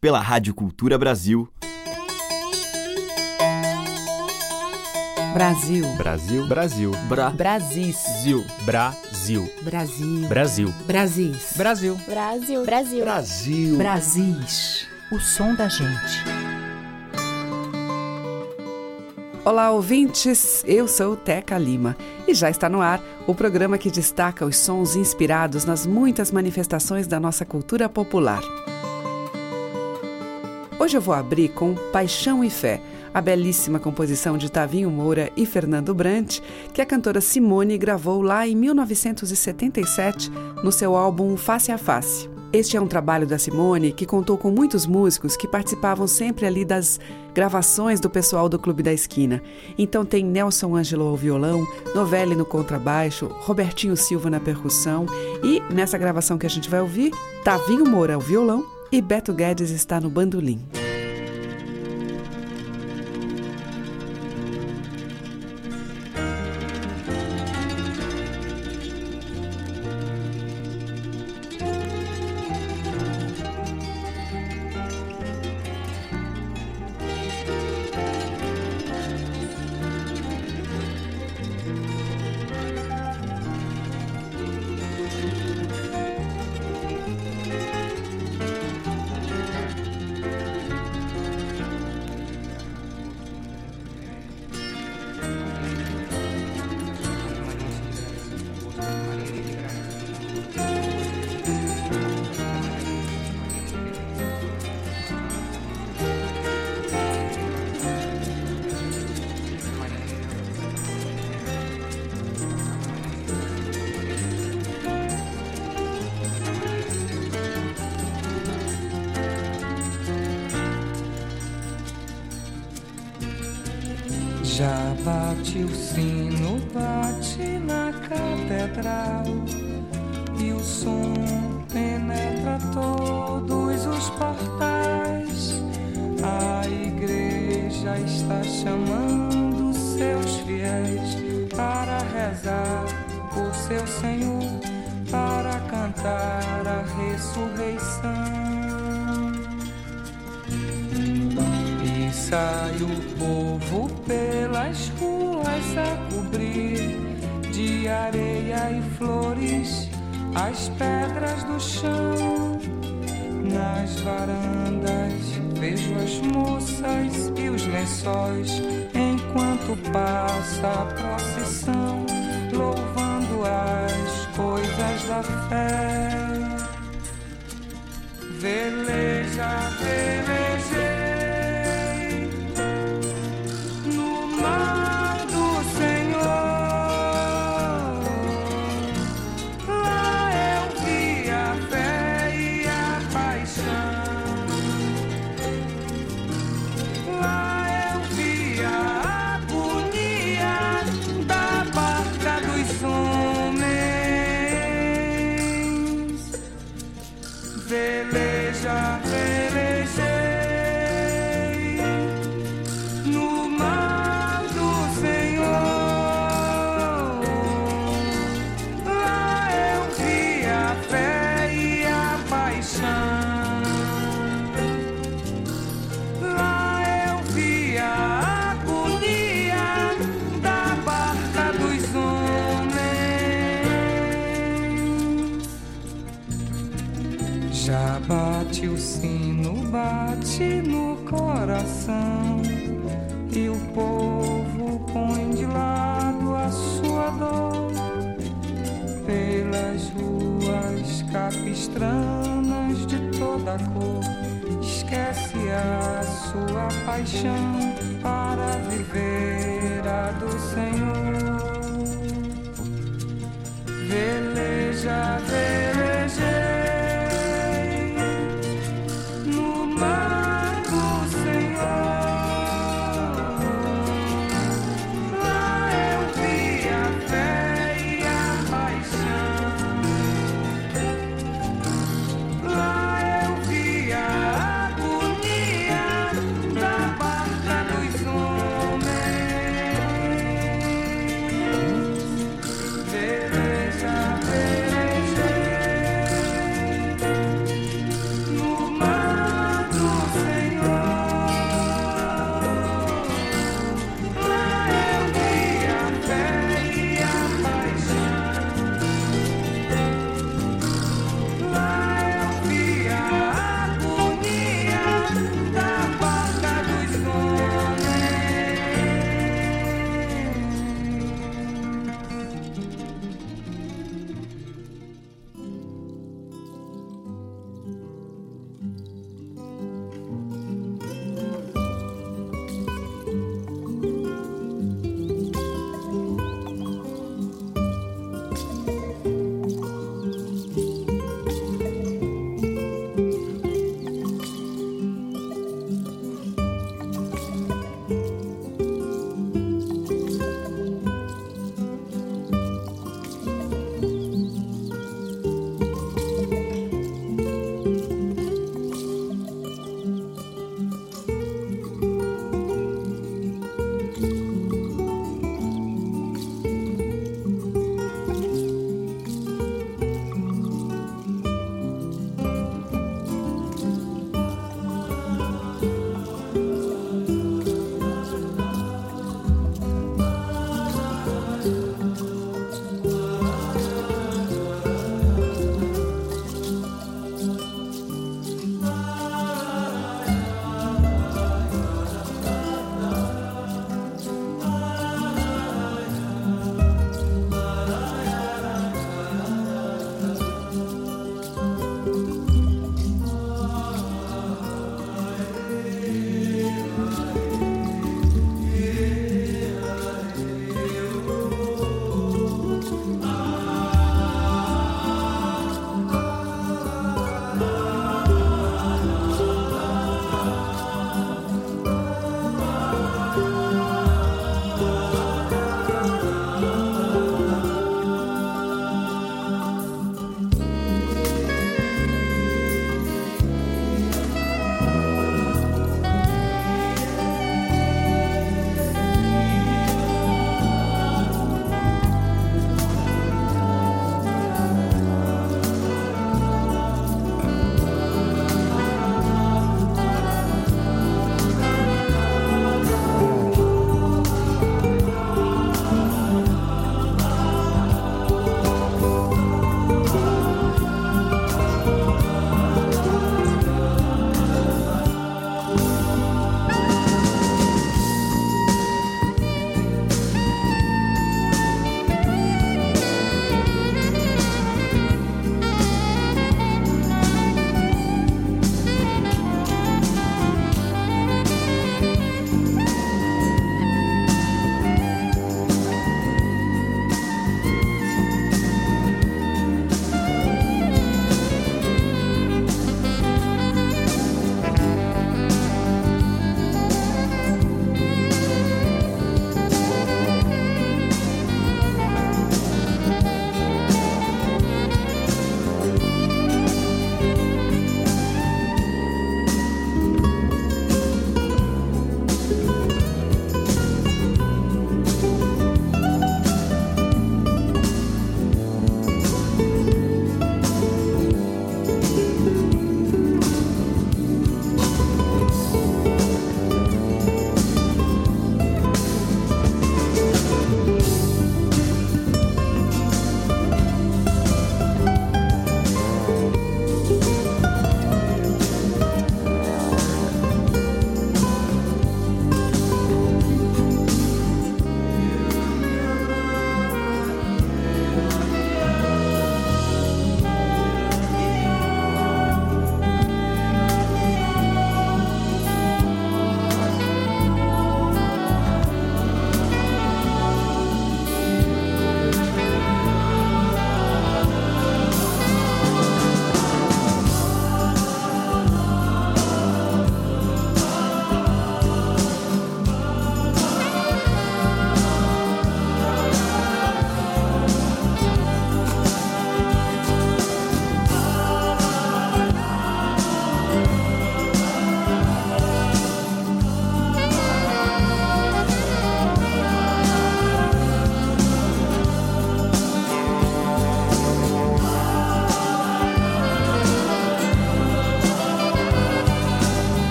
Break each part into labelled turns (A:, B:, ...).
A: pela Rádio Cultura Brasil.
B: Brasil.
C: Brasil. Brasil.
B: Bra. Brasis.
C: Zil. Brasil.
B: Brasil.
C: Brasil.
B: Brasis.
C: Brasil.
D: Brasil. Brasil.
E: Brasil.
B: Brasis. O som da gente.
F: Olá, ouvintes! Eu sou Teca Lima e já está no ar o programa que destaca os sons inspirados nas muitas manifestações da nossa cultura popular. Hoje eu vou abrir com Paixão e Fé, a belíssima composição de Tavinho Moura e Fernando Brant, que a cantora Simone gravou lá em 1977 no seu álbum Face a Face. Este é um trabalho da Simone que contou com muitos músicos que participavam sempre ali das gravações do pessoal do Clube da Esquina. Então tem Nelson Angelo ao violão, Novelli no contrabaixo, Robertinho Silva na percussão e nessa gravação que a gente vai ouvir, Tavinho Moura ao violão e Beto Guedes está no bandolim.
G: Bate o sino, bate na catedral e o som penetra todos os portais. A igreja está chamando seus fiéis para rezar por seu Senhor, para cantar a ressurreição. E sai as pedras do chão. Nas varandas vejo as moças e os lençóis enquanto passa a procissão, louvando as coisas da fé. Coração e o povo põe de lado a sua dor pelas ruas capistranas de toda cor. Esquece a sua paixão para viver a do Senhor. Veleja, velejei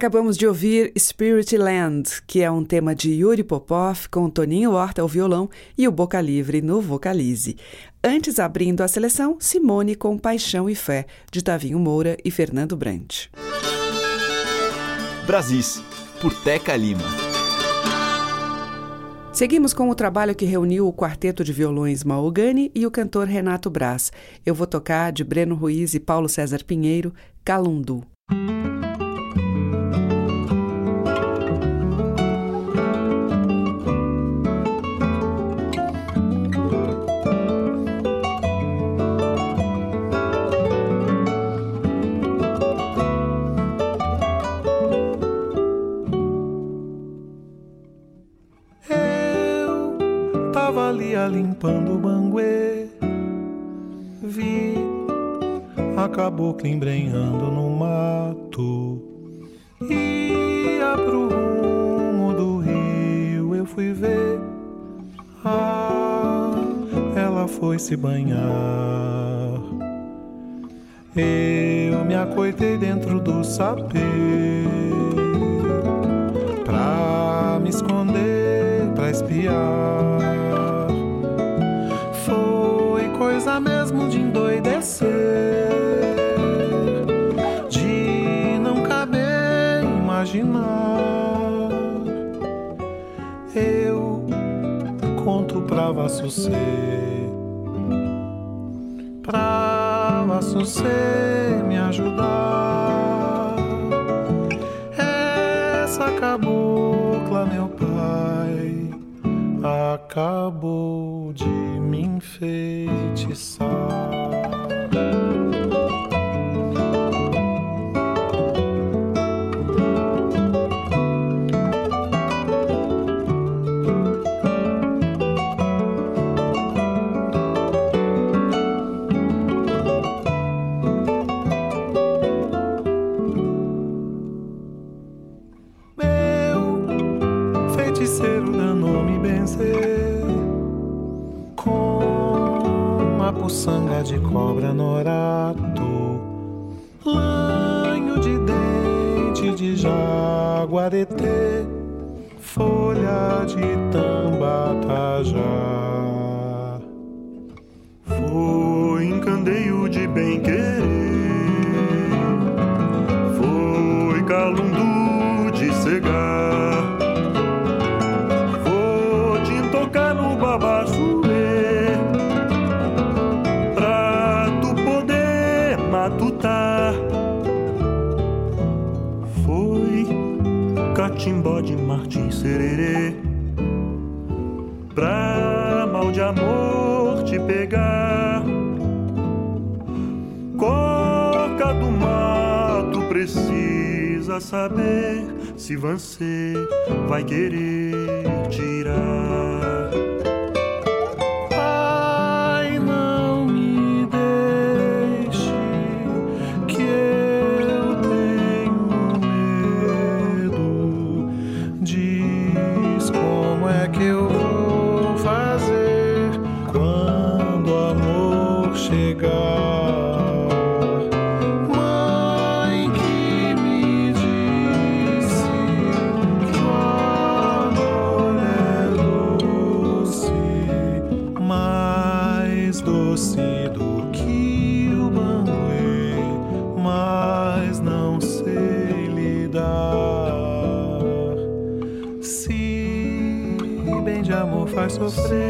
F: Acabamos de ouvir Spirit Land, que é um tema de Yuri Popov com Toninho Horta ao violão e o Boca Livre no vocalize. Antes, abrindo a seleção, Simone com Paixão e Fé, de Tavinho Moura e Fernando Brant.
A: Brasis, por Teca Lima.
F: Seguimos com o trabalho que reuniu o quarteto de violões Maogani e o cantor Renato Braz. Eu vou tocar de Breno Ruiz e Paulo César Pinheiro, Calundu.
D: Limpando o banguê. Vi a cabocla embrenhando no mato. Ia pro rumo do rio, eu fui ver. Ah, ela foi se banhar. Eu me acoitei dentro do sapê pra me esconder, pra espiar coisa mesmo de endoidecer, de não caber imaginar. Eu conto pra Vassucê, pra Vassucê me ajudar. Essa cabocla, meu pai, acabou de enfeitiçar. de cobra norato, lanho de dente de jaguaretê, folha de tambatajá.
E: Foi encandeio de bem catimbó de Martim Sererê. Pra mal de amor te pegar. Coca do mato precisa saber Se você vai querer tirar
D: sofrer,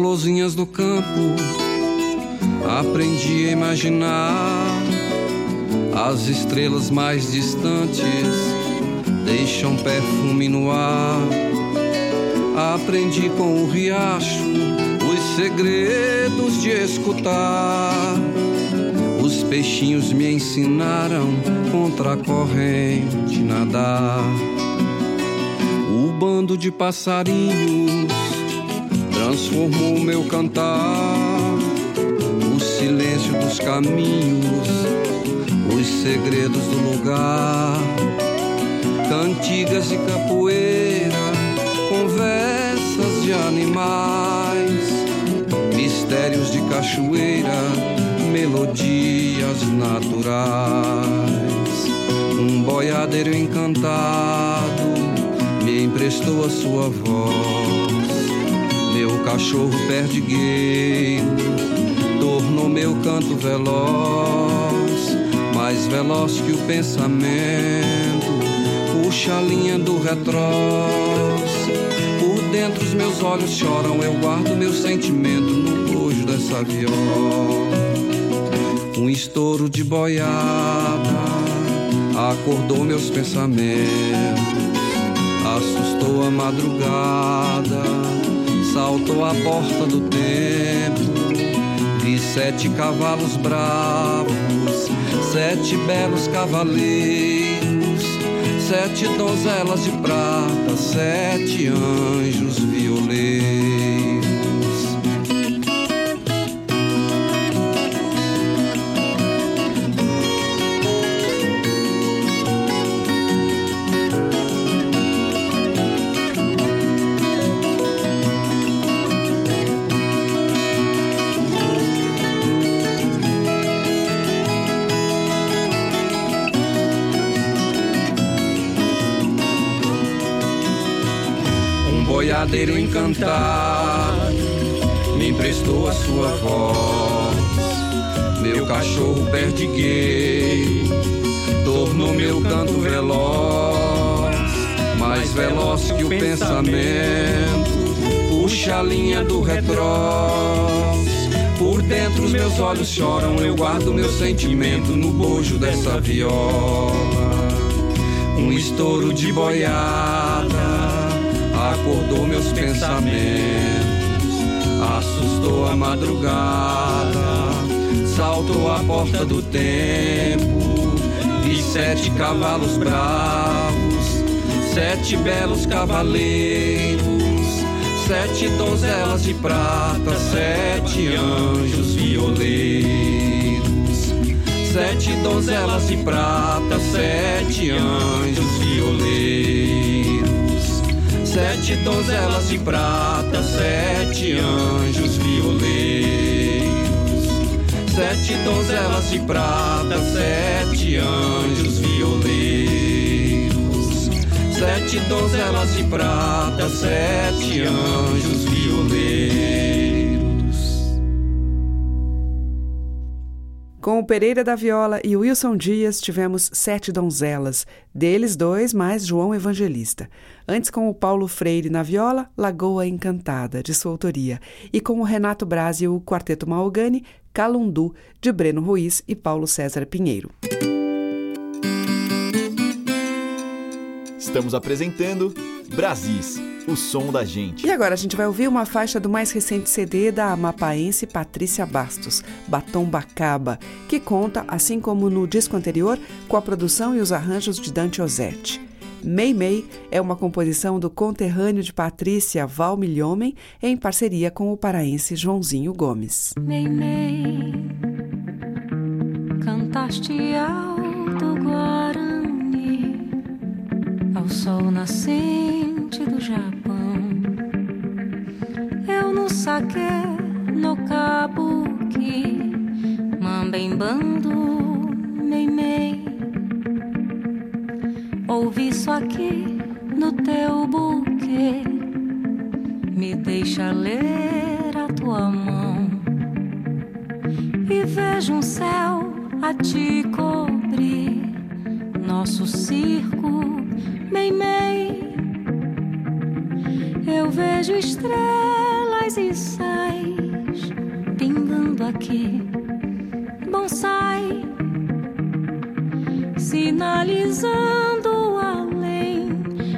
H: florzinhas do campo, aprendi a imaginar as estrelas mais distantes deixam perfume no ar. Aprendi com o riacho os segredos de escutar. Os peixinhos me ensinaram contra a corrente nadar. O bando de passarinhos transformou meu cantar. O silêncio dos caminhos, os segredos do lugar cantigas de capoeira, conversas de animais, mistérios de cachoeira, melodias naturais. Um boiadeiro encantado me emprestou a sua voz. Cachorro perdigueiro tornou meu canto veloz, mais veloz que o pensamento puxa a linha do retrós. Por dentro os meus olhos choram, eu guardo meu sentimento no bojo dessa viola. Um estouro de boiada acordou meus pensamentos, assustou a madrugada, saltou a porta do tempo. Vi sete cavalos bravos, sete belos cavaleiros sete donzelas de prata, sete anjos boiadeiro encantado me emprestou a sua voz. Meu cachorro perdigueiro tornou meu canto veloz, mais veloz que o pensamento. Puxa a linha do retrós. Por dentro os meus olhos choram, eu guardo meu sentimento no bojo dessa viola. Um estouro de boiada acordou meus pensamentos, assustou a madrugada, saltou a porta do tempo, vi sete cavalos bravos, sete belos cavaleiros, sete donzelas de prata, sete anjos violeiros, sete donzelas de prata, sete anjos violeiros. Sete donzelas de prata, sete anjos violeiros. Sete donzelas de prata, sete anjos violeiros. Sete donzelas de prata, sete anjos violeiros.
F: Com o Pereira da Viola e Wilson Dias tivemos Sete Donzelas, deles dois mais João Evangelista. Antes, com o Paulo Freire na viola, Lagoa Encantada, de sua autoria, e com o Renato Braz e o Quarteto Maogani, Calundu, de Breno Ruiz e Paulo César Pinheiro.
A: Estamos apresentando Brasis, o som da gente.
F: E agora a gente vai ouvir uma faixa do mais recente CD da amapaense Patrícia Bastos, Batom Bacaba, que conta, assim como no disco anterior, com a produção e os arranjos de Dante Ozzetti. Mei Mei é uma composição do conterrâneo de Patrícia Val Milhomem em parceria com o paraense Joãozinho Gomes.
I: Mei Mei, cantaste alto Guarani ao sol nascente do Japão. Eu no saque, no kabuki, mambembando, mei mei Ouvi isso aqui no teu buquê. Me deixa ler a tua mão e vejo um céu a te cobrir. Nosso circo, vejo estrelas e sais pingando aqui. Bonsai sinalizando além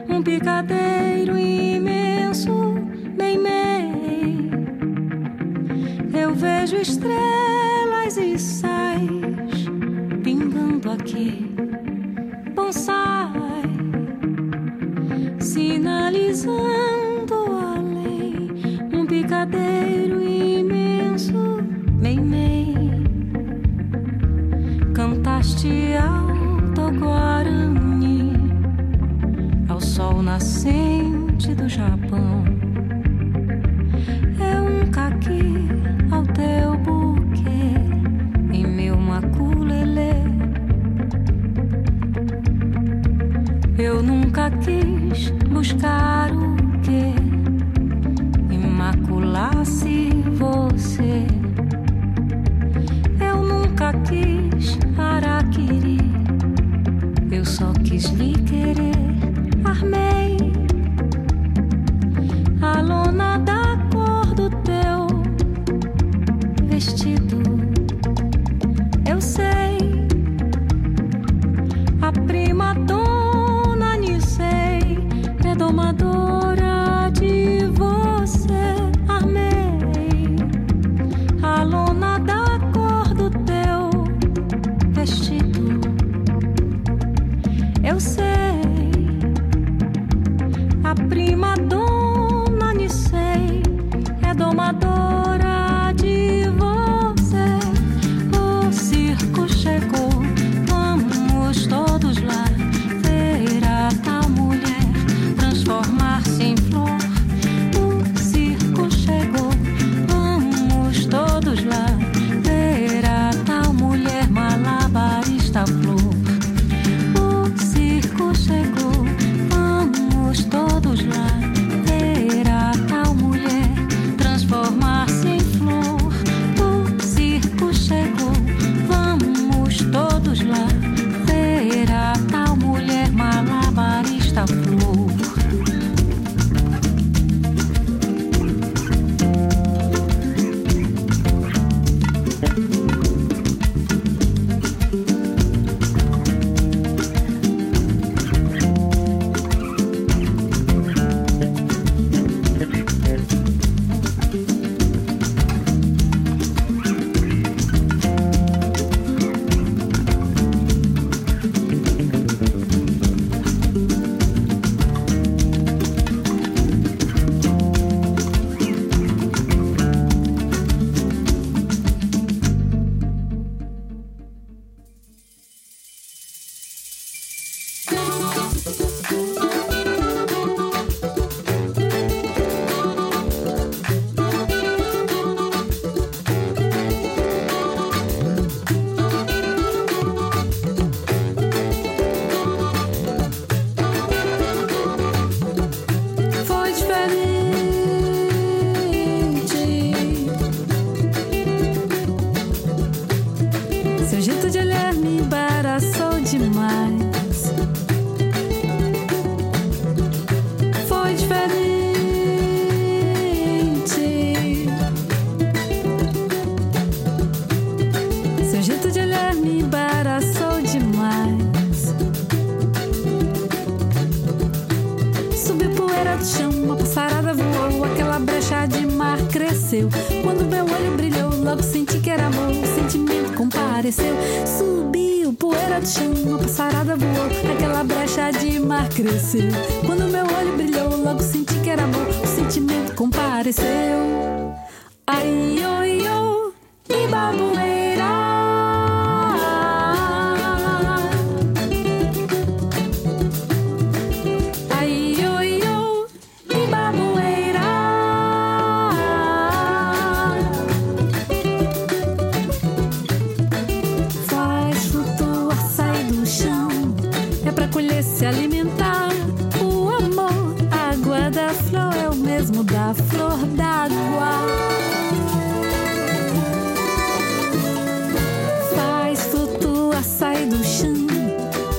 I: um picadeiro imenso, bem bem. Eu vejo estrelas e sais pingando aqui. Bonsai sinalizando nascente do Japão.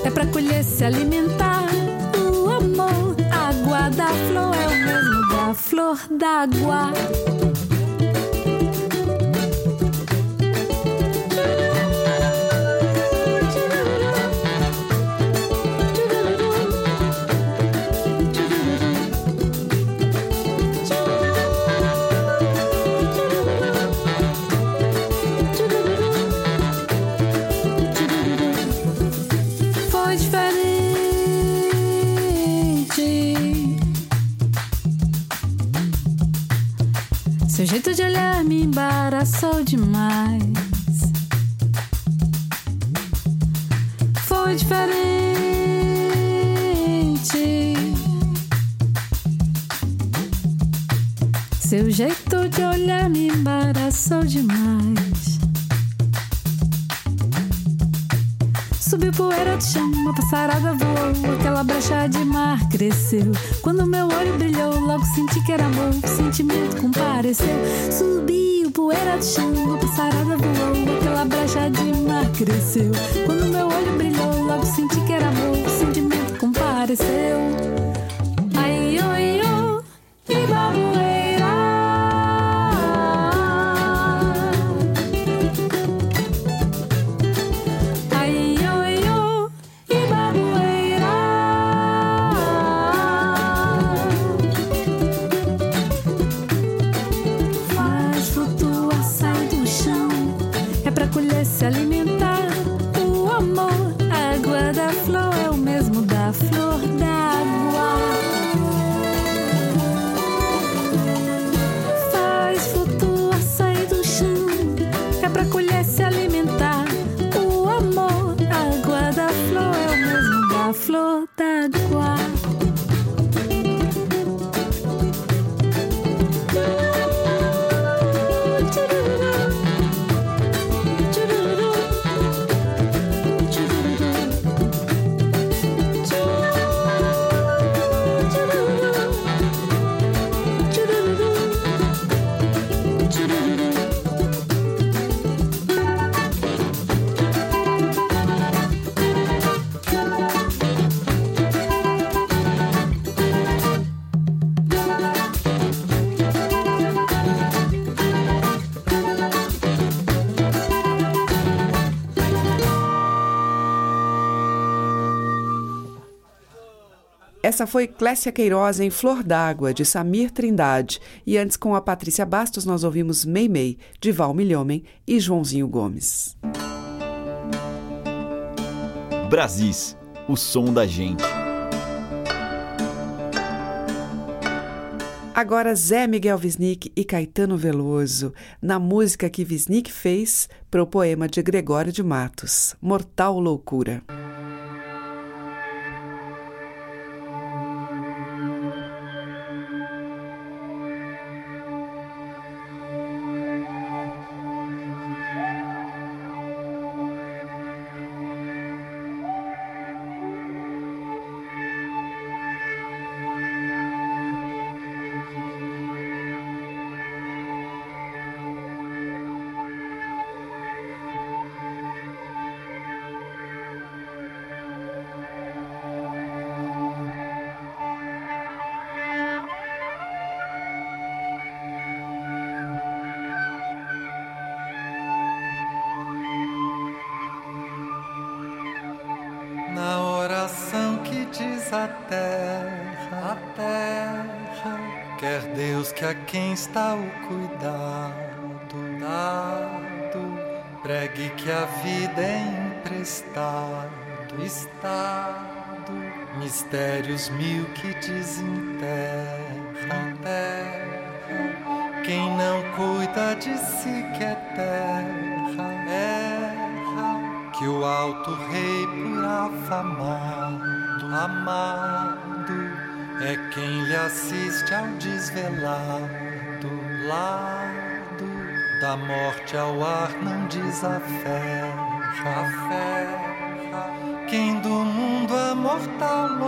I: é pra colher, se alimentar. O amor, água da flor é o mesmo da flor d'água.
J: Embaraçou demais. Foi diferente. Seu jeito de olhar me embaraçou demais. Subiu poeira chão, uma passarada voou, aquela brecha de mar cresceu. Quando meu olho brilhou, logo senti que era amor, sentimento compareceu. Subiu poeira chão, uma passarada voou, aquela brecha de mar cresceu. Quando meu Pra colher, se alimentar.
F: Essa foi Clécia Queiroz em Flor d'Água, de Samir Trindade. E antes, com a Patrícia Bastos, nós ouvimos Mei Mei, de Val Milhomem e Joãozinho Gomes.
K: Brasis, o som da gente.
F: Agora Zé Miguel Wisnik e Caetano Veloso, na música que Wisnik fez para o poema de Gregório de Matos, Mortal Loucura.
D: Quem está o cuidado dado, pregue que a vida é emprestado, estado, mistérios mil que desenterram terra, quem não cuida de si que é terra, erra, que o alto rei por afamado, amado, é quem lhe assiste ao desvelado lado, da morte ao ar não desaferra, aferra, quem do mundo a mortal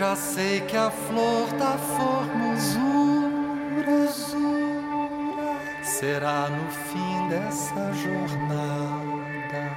D: já sei que a flor da formosura, será no fim dessa jornada,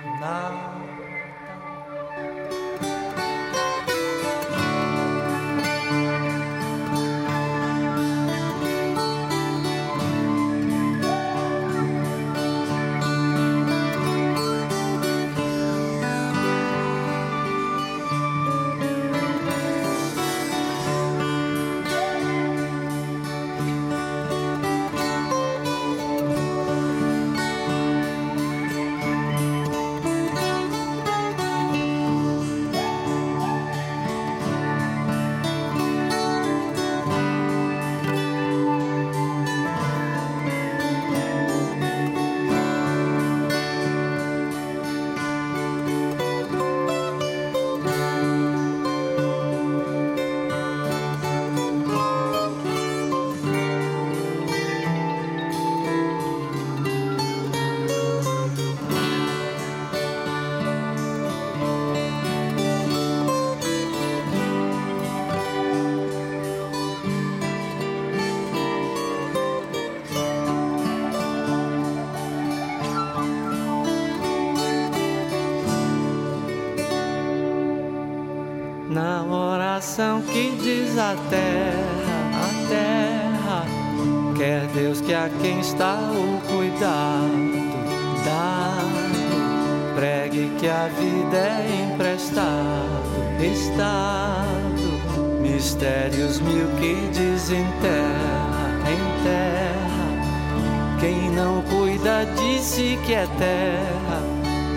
L: terra, quem não cuida disse que é terra,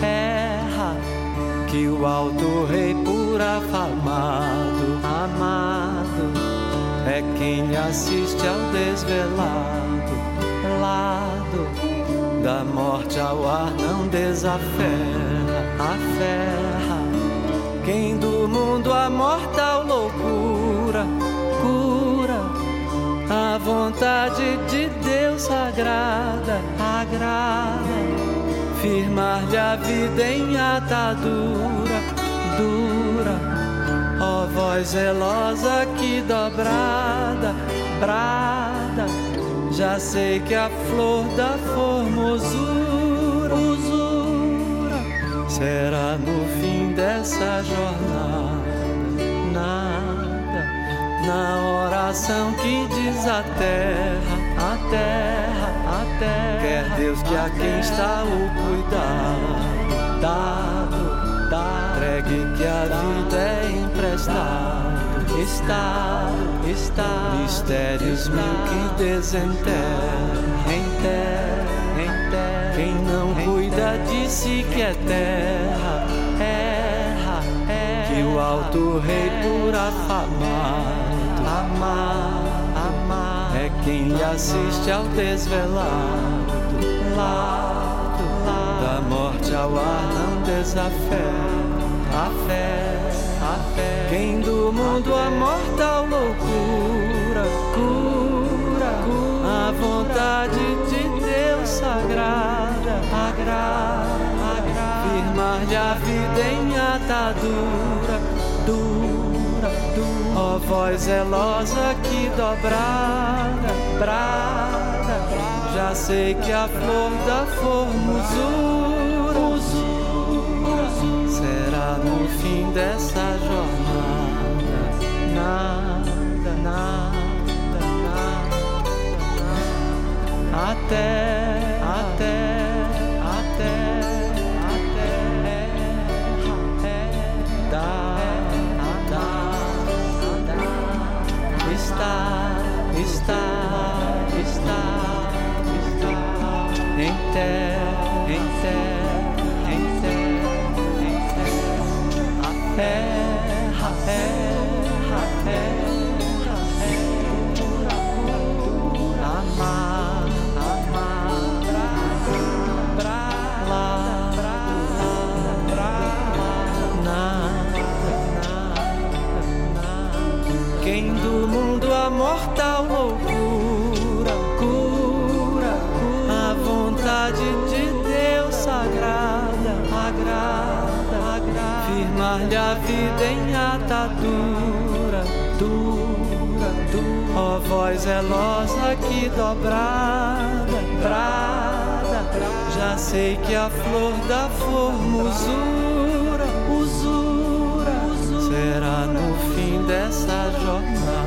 L: erra, que o alto rei por afamado, amado, é quem assiste ao desvelado, lado, da morte ao ar não desaferra, aferra, quem do mundo a mortal loucura, cura, a vontade de Deus sagrada, agrada firmar-lhe a vida em atadura dura. Ó voz zelosa que dobrada, brada, já sei que a flor da formosura usura será no fim dessa jornada. Na oração que diz a terra, a terra, a terra. Quer Deus que a quem está o cuidado, dado, dado. Entregue que a vida é emprestado, estado, estado. Mistérios mil que desenterra, em terra, em terra. Quem não cuida de si que é terra, erra, erra. Que o alto rei por afamado, amado, é quem lhe assiste ao desvelado, lado, da morte ao ar não desafeta a fé, a fé. Quem do mundo a mortal loucura cura, cura. a vontade de Deus sagrada, agrada, agrada. firmar-lhe a vida em atadura, dura, dura. Ó voz zelosa que dobrada, brada, já sei que a flor da formosura, será no fim dessa jornada. Nada, nada, nada, nada. Até, em firmar-lhe a vida em atadura dura, dura. Ó voz zelosa que dobrada, brada, já sei que a flor da formosura, usura, usura será no fim dessa jornada.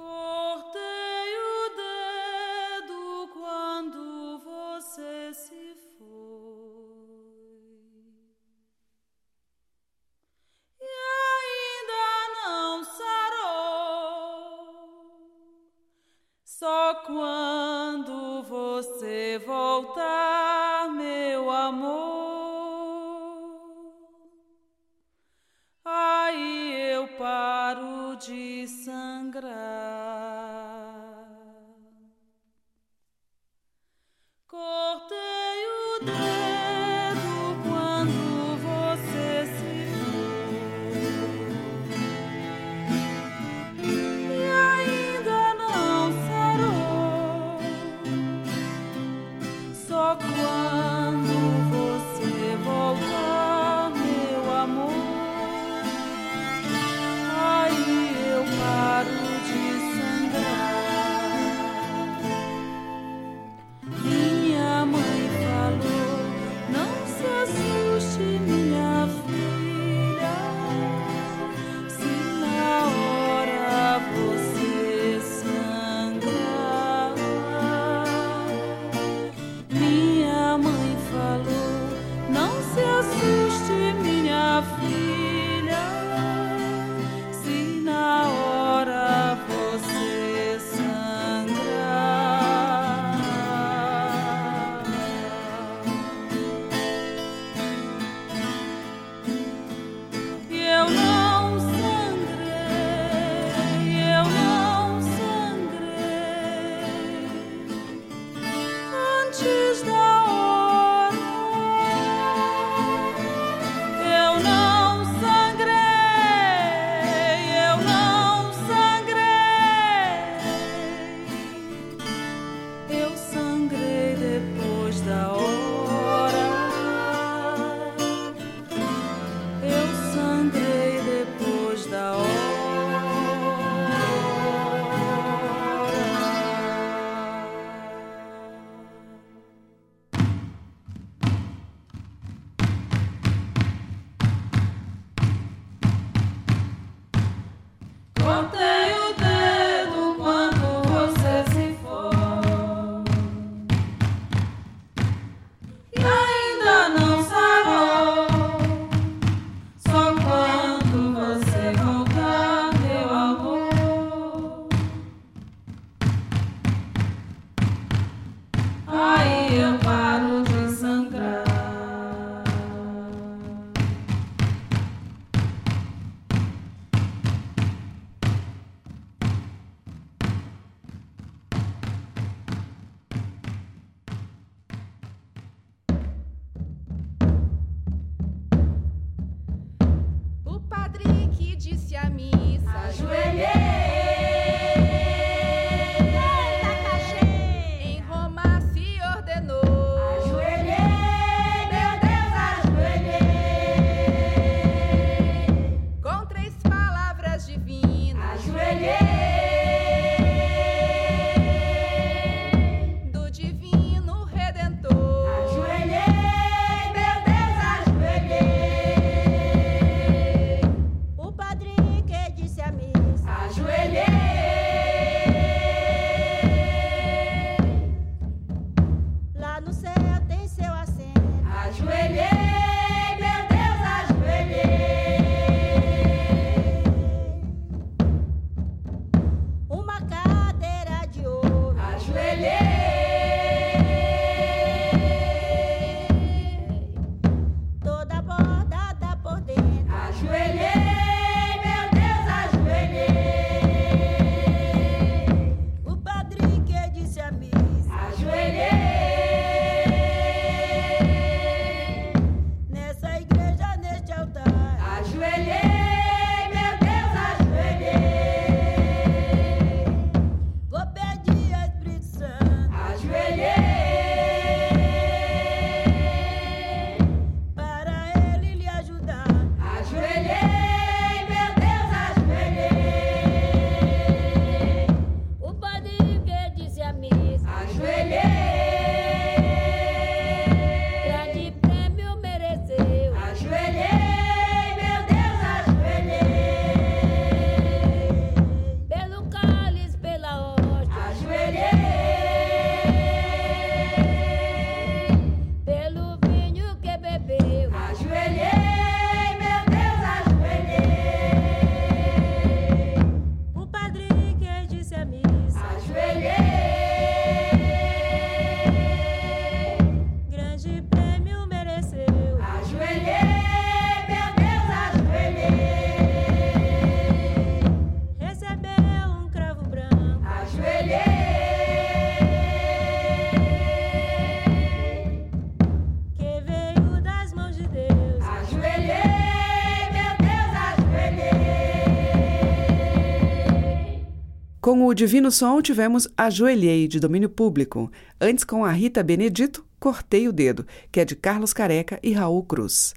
F: O Divino Som tivemos Ajoelhei, de domínio público. Antes, com a Rita Benedito, Cortei o Dedo, que é de Carlos Careca e Raul Cruz.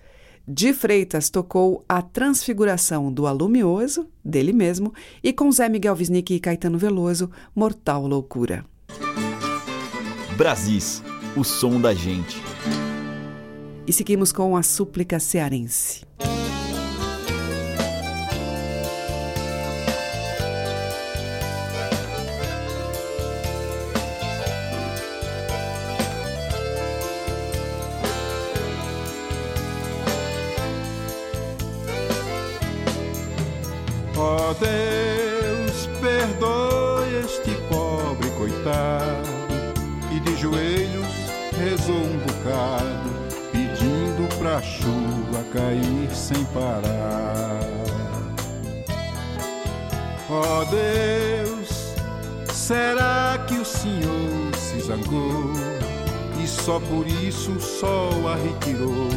F: De Freitas tocou A Transfiguração do Alumioso, dele mesmo, e com Zé Miguel Wisnik e Caetano Veloso, Mortal Loucura.
A: Brasis, o som da gente.
F: E seguimos com a súplica cearense.
M: Ó oh Deus, perdoe este pobre coitado e de joelhos rezou um bocado, pedindo pra chuva cair sem parar. Ó oh Deus, será que o Senhor se zangou e só por isso o sol a retirou?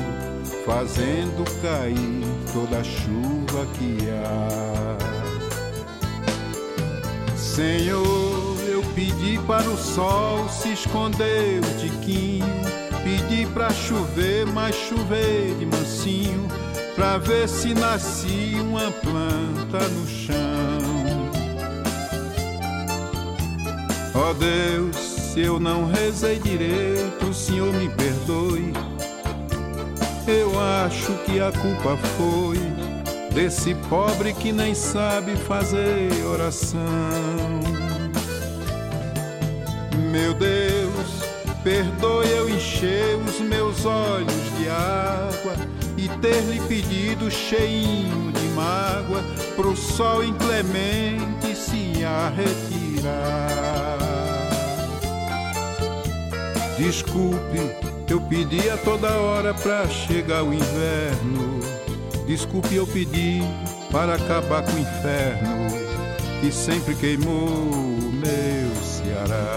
M: fazendo cair toda a chuva que há. Senhor, eu pedi para o sol se esconder o tiquinho, pedi para chover, mas chover de mansinho, pra ver se nascia uma planta no chão. Ó oh Deus, se eu não rezei direito, o Senhor me perdoe eu acho que a culpa foi desse pobre que nem sabe fazer oração. Meu Deus, perdoe eu encher os meus olhos de água e ter lhe pedido cheinho de mágoa pro sol inclemente se retirar. Desculpe eu pedi a toda hora pra chegar o inverno. Desculpe, eu pedi para acabar com o inferno que sempre queimou o meu Ceará.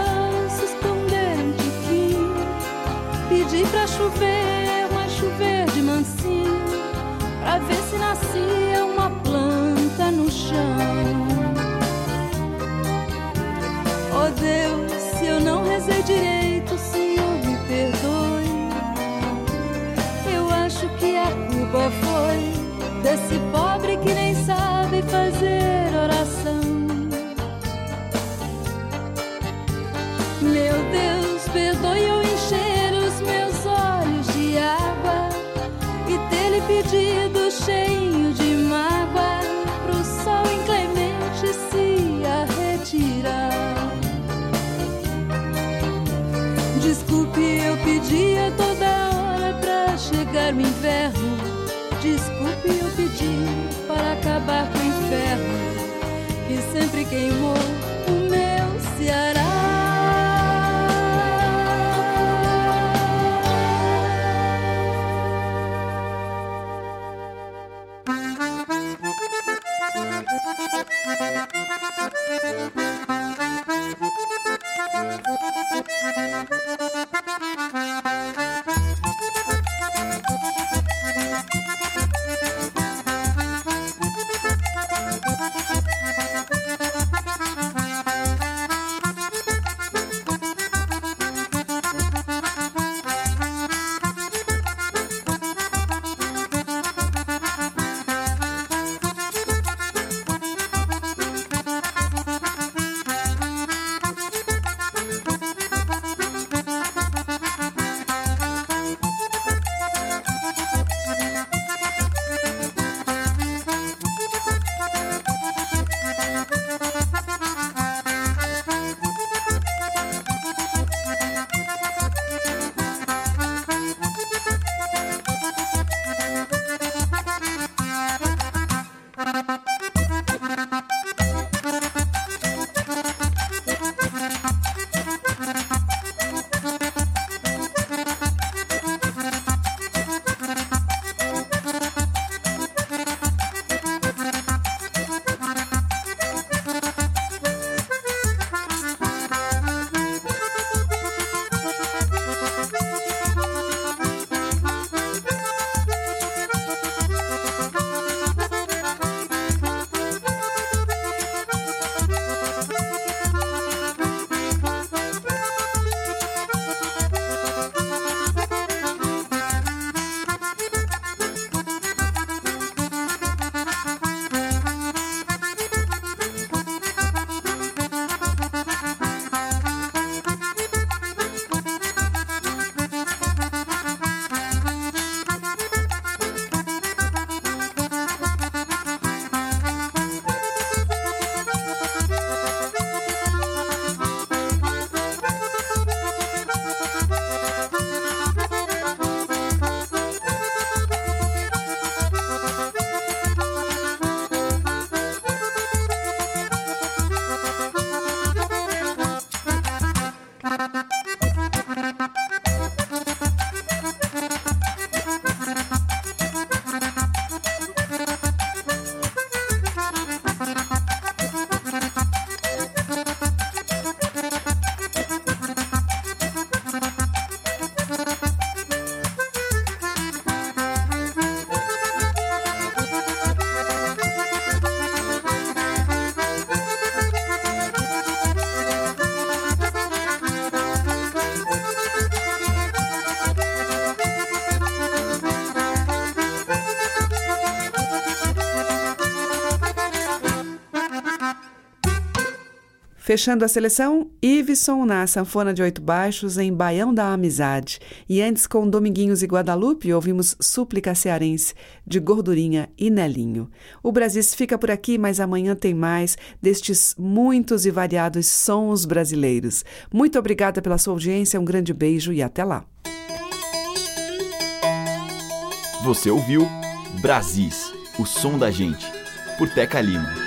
J: pedi para chover, mas chover de mansinho, pra ver se nascia sempre queimou
F: Fechando a seleção, Iveson na sanfona de oito baixos em Baião da Amizade. E antes, com Dominguinhos e Guadalupe, ouvimos Súplica Cearense, de Gordurinha e Nelinho. O Brasis fica por aqui, mas amanhã tem mais destes muitos e variados sons brasileiros. Muito obrigada pela sua audiência, um grande beijo e até lá.
A: Você ouviu Brasis, o som da gente, por Teca Lima.